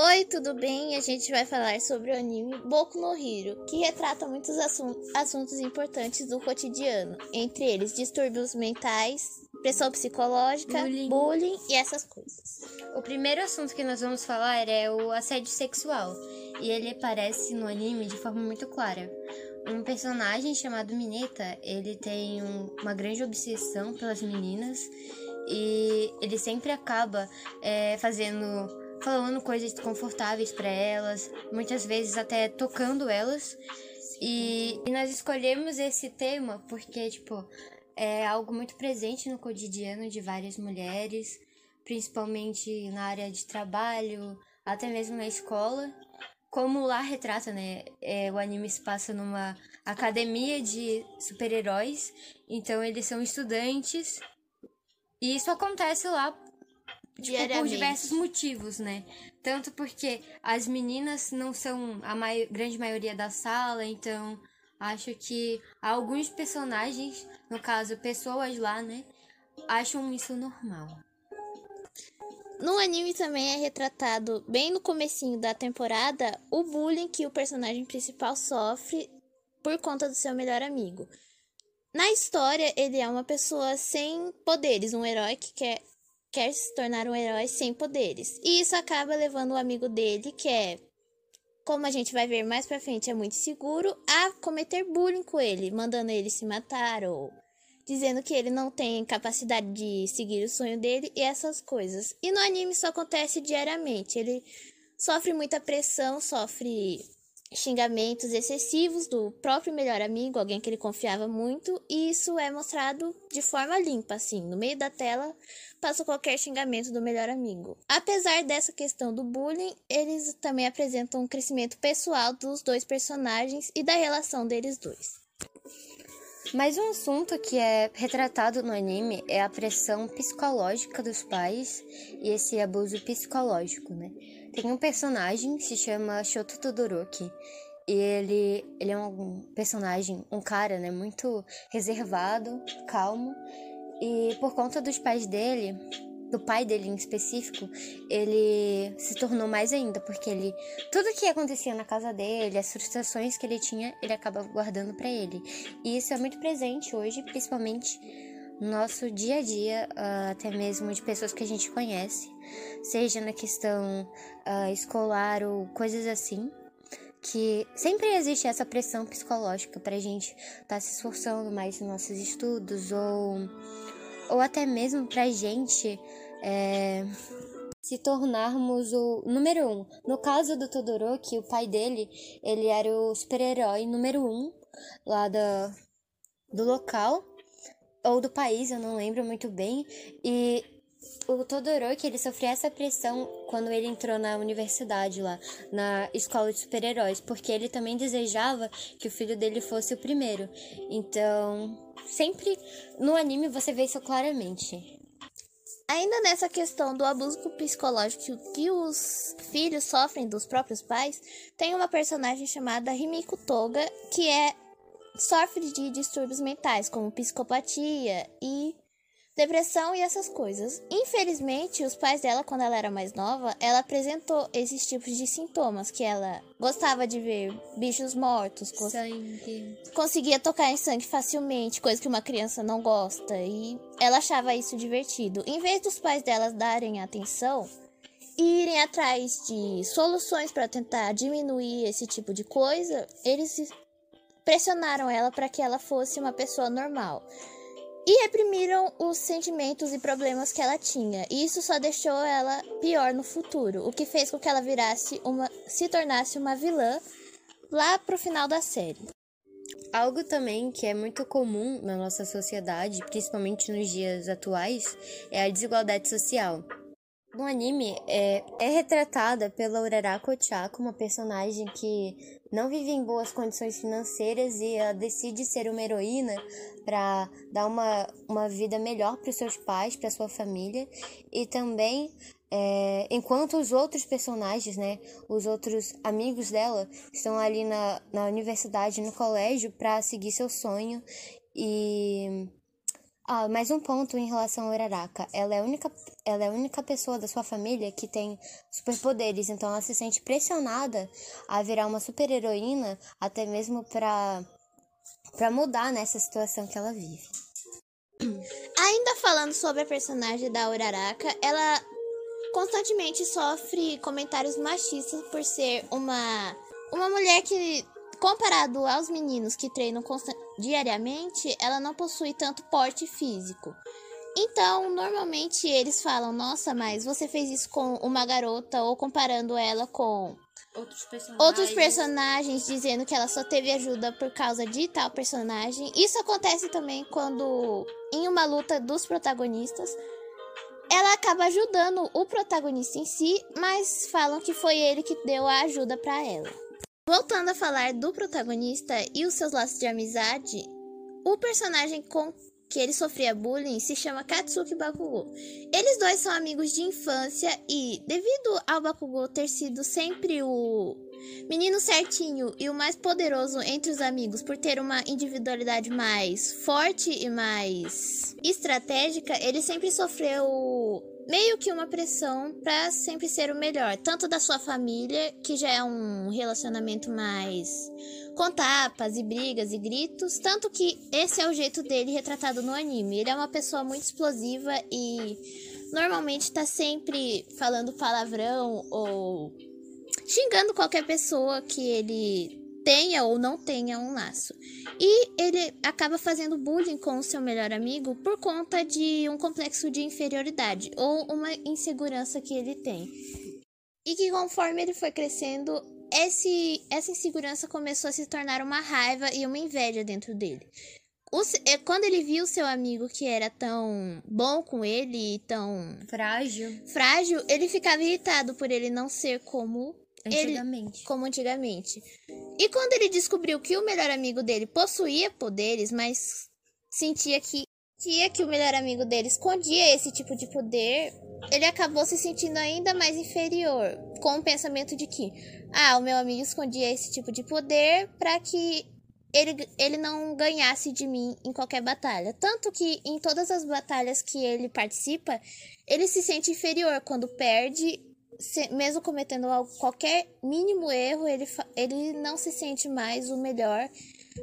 Oi, tudo bem? A gente vai falar sobre o anime Boku no Hero, que retrata muitos assun assuntos importantes do cotidiano, entre eles distúrbios mentais, pressão psicológica, bullying. bullying e essas coisas. O primeiro assunto que nós vamos falar é o assédio sexual, e ele aparece no anime de forma muito clara. Um personagem chamado Mineta, ele tem um, uma grande obsessão pelas meninas e ele sempre acaba é, fazendo falando coisas desconfortáveis para elas, muitas vezes até tocando elas. E, e, nós escolhemos esse tema porque, tipo, é algo muito presente no cotidiano de várias mulheres, principalmente na área de trabalho, até mesmo na escola. Como lá retrata, né? É, o anime se passa numa academia de super-heróis, então eles são estudantes. E isso acontece lá Tipo, por diversos motivos, né? Tanto porque as meninas não são a mai grande maioria da sala, então acho que alguns personagens, no caso, pessoas lá, né, acham isso normal. No anime também é retratado, bem no comecinho da temporada, o bullying que o personagem principal sofre por conta do seu melhor amigo. Na história, ele é uma pessoa sem poderes, um herói que quer quer se tornar um herói sem poderes. E isso acaba levando o amigo dele, que é, como a gente vai ver mais pra frente, é muito seguro, a cometer bullying com ele, mandando ele se matar ou dizendo que ele não tem capacidade de seguir o sonho dele e essas coisas. E no anime isso acontece diariamente. Ele sofre muita pressão, sofre xingamentos excessivos do próprio melhor amigo, alguém que ele confiava muito, e isso é mostrado de forma limpa, assim, no meio da tela passa qualquer xingamento do melhor amigo. Apesar dessa questão do bullying, eles também apresentam um crescimento pessoal dos dois personagens e da relação deles dois. Mais um assunto que é retratado no anime é a pressão psicológica dos pais e esse abuso psicológico, né? Tem um personagem que se chama Shoto Todoroki. E ele, ele é um personagem, um cara, né, muito reservado, calmo. E por conta dos pais dele, do pai dele em específico, ele se tornou mais ainda, porque ele tudo que acontecia na casa dele, as frustrações que ele tinha, ele acaba guardando para ele. E isso é muito presente hoje, principalmente no nosso dia a dia, uh, até mesmo de pessoas que a gente conhece, seja na questão uh, escolar ou coisas assim, que sempre existe essa pressão psicológica para a gente estar tá se esforçando mais nos nossos estudos ou, ou até mesmo para gente é, se tornarmos o número um. No caso do Todoroki, o pai dele, ele era o super-herói número um lá da, do local ou do país, eu não lembro muito bem. E o Todoroki, ele sofreu essa pressão quando ele entrou na universidade lá, na escola de super-heróis, porque ele também desejava que o filho dele fosse o primeiro. Então, sempre no anime você vê isso claramente. Ainda nessa questão do abuso psicológico que os filhos sofrem dos próprios pais, tem uma personagem chamada Himiko Toga, que é sofre de distúrbios mentais, como psicopatia e depressão e essas coisas. Infelizmente, os pais dela, quando ela era mais nova, ela apresentou esses tipos de sintomas, que ela gostava de ver bichos mortos, cons sangue. conseguia tocar em sangue facilmente, coisa que uma criança não gosta, e ela achava isso divertido. Em vez dos pais dela darem atenção e irem atrás de soluções para tentar diminuir esse tipo de coisa, eles pressionaram ela para que ela fosse uma pessoa normal e reprimiram os sentimentos e problemas que ela tinha. E isso só deixou ela pior no futuro, o que fez com que ela virasse uma se tornasse uma vilã lá pro final da série. Algo também que é muito comum na nossa sociedade, principalmente nos dias atuais, é a desigualdade social. No anime, é, é retratada pela Urarako Ochako, uma personagem que não vive em boas condições financeiras e ela decide ser uma heroína para dar uma, uma vida melhor para os seus pais, para sua família. E também, é, enquanto os outros personagens, né, os outros amigos dela, estão ali na, na universidade, no colégio, para seguir seu sonho e Ah, mais um ponto em relação ao Uraraka. Ela é a única, ela é a única pessoa da sua família que tem superpoderes, então ela se sente pressionada a virar uma super-heroína, até mesmo para para mudar nessa situação que ela vive. Ainda falando sobre a personagem da Uraraka, ela constantemente sofre comentários machistas por ser uma uma mulher que comparado aos meninos que treinam diariamente, ela não possui tanto porte físico. Então, normalmente eles falam: "Nossa, mas você fez isso com uma garota" ou comparando ela com outros personagens. outros personagens dizendo que ela só teve ajuda por causa de tal personagem. Isso acontece também quando em uma luta dos protagonistas ela acaba ajudando o protagonista em si, mas falam que foi ele que deu a ajuda para ela. Voltando a falar do protagonista e os seus laços de amizade, o personagem com que ele sofria bullying se chama Katsuki Bakugou. Eles dois são amigos de infância e, devido ao Bakugou ter sido sempre o menino certinho e o mais poderoso entre os amigos por ter uma individualidade mais forte e mais estratégica, ele sempre sofreu meio que uma pressão para sempre ser o melhor, tanto da sua família, que já é um relacionamento mais com tapas e brigas e gritos, tanto que esse é o jeito dele retratado no anime. Ele é uma pessoa muito explosiva e normalmente tá sempre falando palavrão ou xingando qualquer pessoa que ele tenha ou não tenha um laço. E ele acaba fazendo bullying com o seu melhor amigo por conta de um complexo de inferioridade ou uma insegurança que ele tem. E que conforme ele foi crescendo, esse, essa insegurança começou a se tornar uma raiva e uma inveja dentro dele. O, é, quando ele viu seu amigo que era tão bom com ele e tão frágil, frágil, ele ficava irritado por ele não ser como Antigamente. Ele, como antigamente. E quando ele descobriu que o melhor amigo dele possuía poderes, mas sentia que, sentia que o melhor amigo dele escondia esse tipo de poder, ele acabou se sentindo ainda mais inferior, com o pensamento de que, ah, o meu amigo escondia esse tipo de poder para que ele, ele não ganhasse de mim em qualquer batalha. Tanto que em todas as batalhas que ele participa, ele se sente inferior quando perde se, mesmo cometendo qualquer mínimo erro, ele, ele não se sente mais o melhor.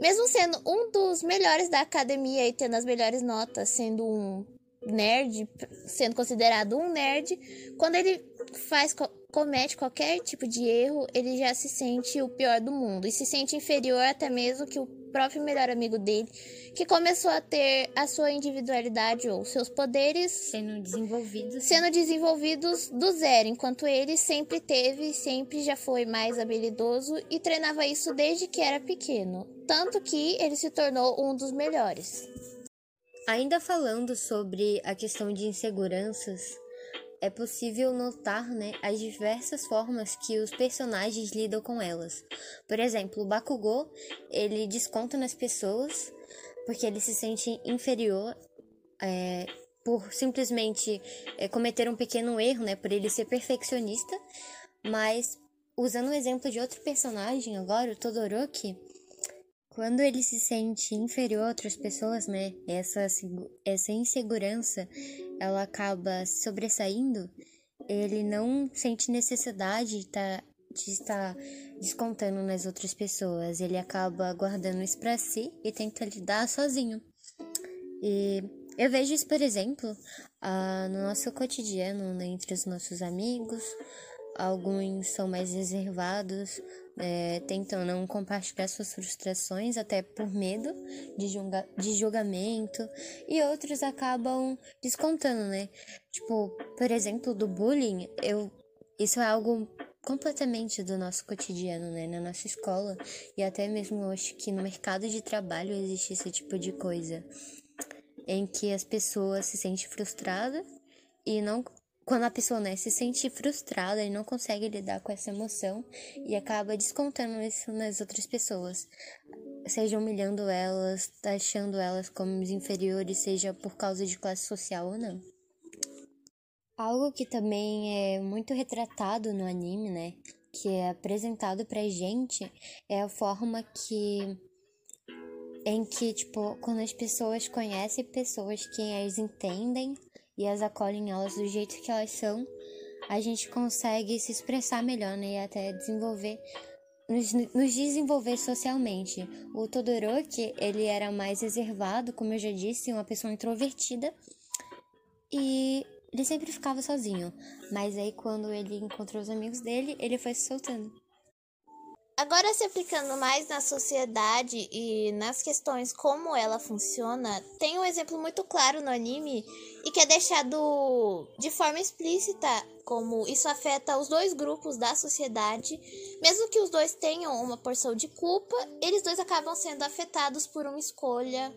Mesmo sendo um dos melhores da academia e tendo as melhores notas, sendo um nerd, sendo considerado um nerd, quando ele faz comete qualquer tipo de erro, ele já se sente o pior do mundo e se sente inferior até mesmo que o próprio melhor amigo dele, que começou a ter a sua individualidade ou seus poderes sendo desenvolvidos, sendo desenvolvidos do zero, enquanto ele sempre teve, sempre já foi mais habilidoso e treinava isso desde que era pequeno, tanto que ele se tornou um dos melhores. Ainda falando sobre a questão de inseguranças, é possível notar né, as diversas formas que os personagens lidam com elas. Por exemplo, o Bakugou, ele desconta nas pessoas porque ele se sente inferior é, por simplesmente é, cometer um pequeno erro, né, por ele ser perfeccionista, mas usando o exemplo de outro personagem agora, o Todoroki, quando ele se sente inferior a outras pessoas, né, essa, essa insegurança ela acaba sobressaindo, ele não sente necessidade de, tá, de estar descontando nas outras pessoas. Ele acaba guardando isso para si e tenta lidar sozinho. E eu vejo isso, por exemplo, uh, no nosso cotidiano, né, entre os nossos amigos. Alguns são mais reservados, é, tentam não compartilhar suas frustrações, até por medo de, julga de julgamento, e outros acabam descontando, né? Tipo, por exemplo, do bullying, eu, isso é algo completamente do nosso cotidiano, né? Na nossa escola, e até mesmo acho que no mercado de trabalho existe esse tipo de coisa, em que as pessoas se sentem frustradas e não quando a pessoa né, se sente frustrada e não consegue lidar com essa emoção e acaba descontando isso nas outras pessoas, seja humilhando elas, taxando elas como inferiores, seja por causa de classe social ou não. Algo que também é muito retratado no anime, né, que é apresentado pra gente, é a forma que em que, tipo, quando as pessoas conhecem pessoas que as entendem e as acolhem elas do jeito que elas são, a gente consegue se expressar melhor, né? E até desenvolver, nos, nos desenvolver socialmente. O Todoroki, ele era mais reservado, como eu já disse, uma pessoa introvertida. E ele sempre ficava sozinho. Mas aí, quando ele encontrou os amigos dele, ele foi se soltando. Agora, se aplicando mais na sociedade e nas questões como ela funciona, tem um exemplo muito claro no anime e que é deixado de forma explícita como isso afeta os dois grupos da sociedade. Mesmo que os dois tenham uma porção de culpa, eles dois acabam sendo afetados por uma escolha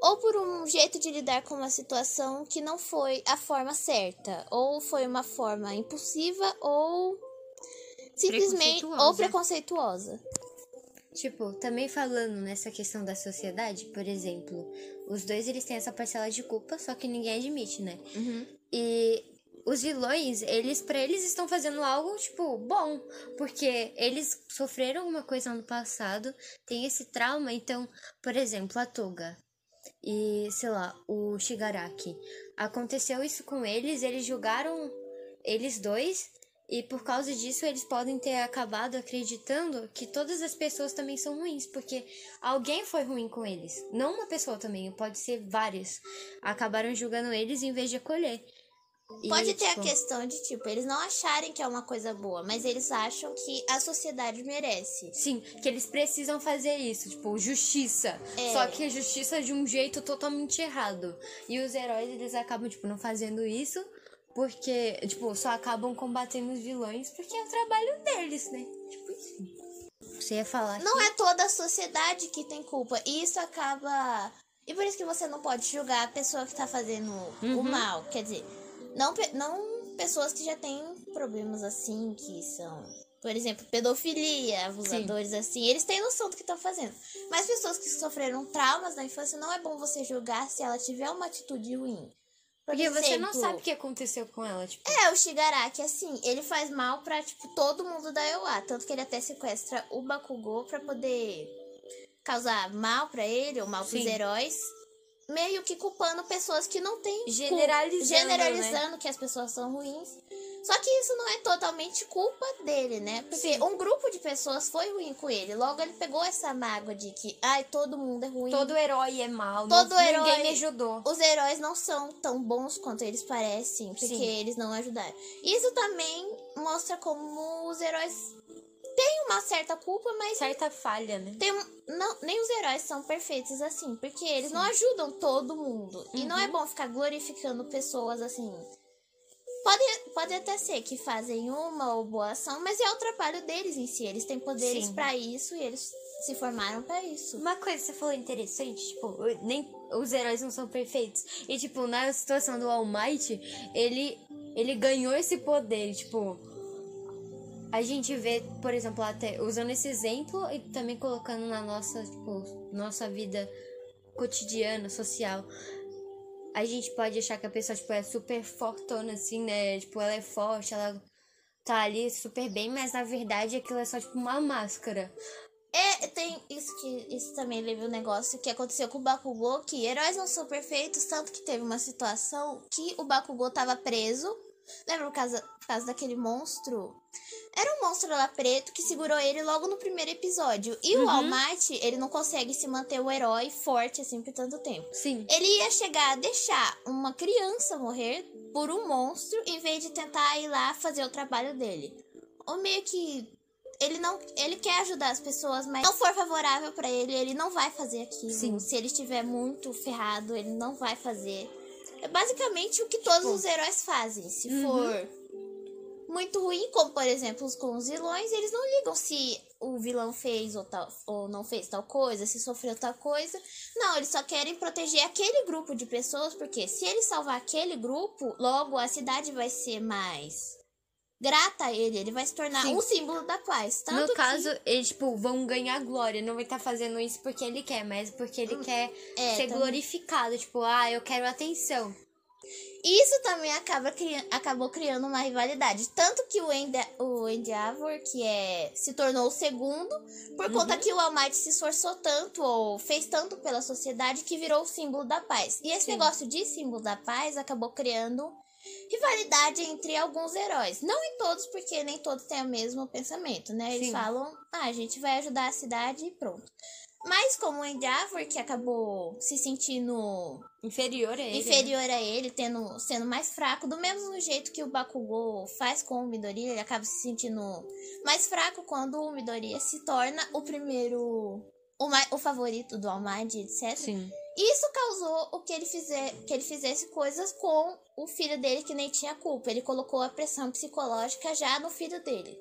ou por um jeito de lidar com uma situação que não foi a forma certa, ou foi uma forma impulsiva ou simplesmente ou preconceituosa. Tipo, também falando nessa questão da sociedade, por exemplo, os dois eles têm essa parcela de culpa, só que ninguém admite, né? Uhum. E os vilões, eles para eles estão fazendo algo tipo bom, porque eles sofreram alguma coisa no passado, tem esse trauma, então, por exemplo, a Toga e, sei lá, o Shigaraki. Aconteceu isso com eles, eles julgaram eles dois e por causa disso, eles podem ter acabado acreditando que todas as pessoas também são ruins, porque alguém foi ruim com eles. Não uma pessoa também, pode ser várias. Acabaram julgando eles em vez de acolher. Pode e, ter tipo... a questão de, tipo, eles não acharem que é uma coisa boa, mas eles acham que a sociedade merece. Sim, que eles precisam fazer isso, tipo, justiça. É. Só que a justiça de um jeito totalmente errado. E os heróis, eles acabam, tipo, não fazendo isso porque, tipo, só acabam combatendo os vilões porque é o trabalho deles, né? Tipo isso. Você ia falar. Não que... é toda a sociedade que tem culpa. E isso acaba. E por isso que você não pode julgar a pessoa que tá fazendo uhum. o mal. Quer dizer, não, não pessoas que já têm problemas assim, que são. Por exemplo, pedofilia, abusadores Sim. assim, eles têm noção do que estão fazendo. Mas pessoas que sofreram traumas na infância, não é bom você julgar se ela tiver uma atitude ruim. Porque exemplo, você não sabe o que aconteceu com ela, tipo. É, o Shigaraki, assim, ele faz mal pra, tipo, todo mundo da Ewa. Tanto que ele até sequestra o Bakugou pra poder causar mal pra ele, ou mal Sim. pros heróis. Meio que culpando pessoas que não têm. Generalizando. Generalizando né? que as pessoas são ruins. Só que isso não é totalmente culpa dele, né? Porque Sim. um grupo de pessoas foi ruim com ele. Logo ele pegou essa mágoa de que, ai, todo mundo é ruim. Todo herói é mal. Todo não, herói, ninguém me ajudou. Os heróis não são tão bons quanto eles parecem, porque Sim. eles não ajudaram. Isso também mostra como os heróis uma certa culpa, mas. Certa falha, né? Tem, não, nem os heróis são perfeitos assim, porque eles Sim. não ajudam todo mundo. Uhum. E não é uhum. bom ficar glorificando pessoas assim Pode, pode até ser que fazem uma ou boa ação, mas é o trabalho deles em si. Eles têm poderes para isso e eles se formaram para isso. Uma coisa que você falou interessante, tipo, nem os heróis não são perfeitos. E, tipo, na situação do All Might, ele, ele ganhou esse poder, tipo. A gente vê, por exemplo, até usando esse exemplo e também colocando na nossa, tipo, nossa vida cotidiana, social a gente pode achar que a pessoa, tipo, é super fortona, assim, né? Tipo, ela é forte, ela tá ali super bem, mas na verdade aquilo é só, tipo, uma máscara. É, tem isso que isso também levou um negócio que aconteceu com o Bakugou, que heróis não são perfeitos, tanto que teve uma situação que o Bakugou tava preso. Lembra o caso, caso daquele monstro era um monstro lá preto que segurou ele logo no primeiro episódio. E uhum. o All Might, ele não consegue se manter o herói forte assim por tanto tempo. Sim. Ele ia chegar a deixar uma criança morrer por um monstro em vez de tentar ir lá fazer o trabalho dele. Ou meio que ele não ele quer ajudar as pessoas, mas não for favorável para ele, ele não vai fazer aquilo. Sim. Se ele estiver muito ferrado, ele não vai fazer. É basicamente o que todos tipo, os heróis fazem. Se uhum. for muito ruim, como por exemplo com os vilões, eles não ligam se o vilão fez ou, tal, ou não fez tal coisa, se sofreu tal coisa. Não, eles só querem proteger aquele grupo de pessoas, porque se ele salvar aquele grupo, logo a cidade vai ser mais grata a ele, ele vai se tornar Sim. um símbolo da paz. No caso, eles, tipo, vão ganhar glória. Não vai estar tá fazendo isso porque ele quer, mas porque ele hum, quer é, ser também. glorificado. Tipo, ah, eu quero atenção. Isso também acaba cri... acabou criando uma rivalidade. Tanto que o Ende... o Endeavor, que é... se tornou o segundo, por conta que o Almighty se esforçou tanto, ou fez tanto pela sociedade, que virou o símbolo da paz. E esse Sim. negócio de símbolo da paz acabou criando rivalidade entre alguns heróis. Não em todos, porque nem todos têm o mesmo pensamento, né? Eles Sim. falam, ah, a gente vai ajudar a cidade e pronto. Mas como o Endeavor, que acabou se sentindo Inferior a ele. né? inferior a ele, tendo, sendo mais fraco, do mesmo jeito que o Bakugou faz com o Midoriya, ele acaba se sentindo mais fraco quando o Midoriya se torna o primeiro, o, mai, o favorito do Almighty, etc. Sim. Isso causou o que ele, fizer, que ele fizesse coisas com o filho dele que nem tinha culpa. Ele colocou a pressão psicológica já no filho dele.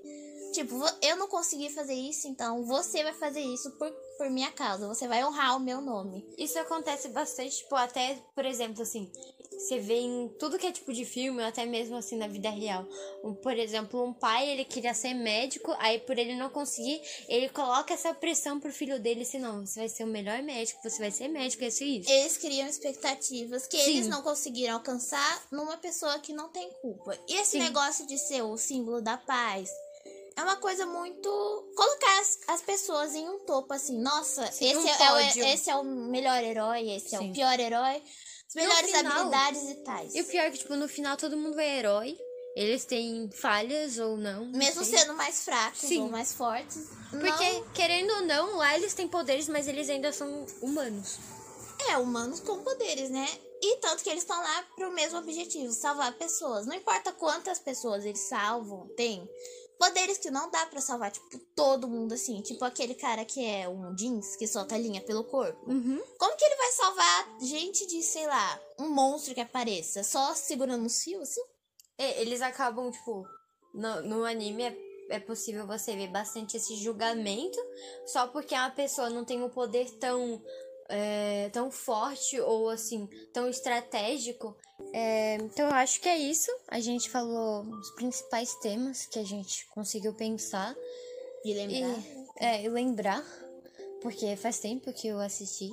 Tipo, eu não consegui fazer isso, então você vai fazer isso por, por minha causa. Você vai honrar o meu nome. Isso acontece bastante, tipo, até, por exemplo, assim, você vê em tudo que é tipo de filme, ou até mesmo assim na vida real. Por exemplo, um pai, ele queria ser médico, aí por ele não conseguir, ele coloca essa pressão pro filho dele, assim, não, você vai ser o melhor médico, você vai ser médico, isso e isso. Eles criam expectativas que Sim. eles não conseguiram alcançar numa pessoa que não tem culpa. E esse Sim. negócio de ser o símbolo da paz é uma coisa muito. colocar as, as pessoas em um topo assim. Nossa, Sim, esse, um é, é esse é o melhor herói, esse é Sim. o pior herói. As melhores final- habilidades e tais. E o pior é que, tipo, no final todo mundo é herói, eles têm falhas ou não. não Mesmo sei. sendo mais fracos Sim. ou mais fortes. Porque, não- querendo ou não, lá eles têm poderes, mas eles ainda são humanos. É, humanos com poderes, né? E tanto que eles estão lá pro mesmo objetivo, salvar pessoas. Não importa quantas pessoas eles salvam, tem poderes que não dá pra salvar, tipo, todo mundo assim. Tipo aquele cara que é um jeans, que solta linha pelo corpo. Uhum. Como que ele vai salvar gente de, sei lá, um monstro que apareça? Só segurando os fios, assim? É, eles acabam, tipo, no, no anime é, é possível você ver bastante esse julgamento só porque a pessoa não tem um poder tão, é, tão forte ou assim, tão estratégico. É, então eu acho que é isso. A gente falou os principais temas que a gente conseguiu pensar e, lembrar. é, e lembrar, porque faz tempo que eu assisti.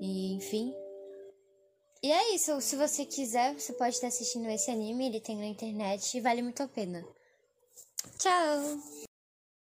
E enfim. E é isso, se você quiser, você pode estar assistindo esse anime, ele tem na internet e vale muito a pena. Tchau!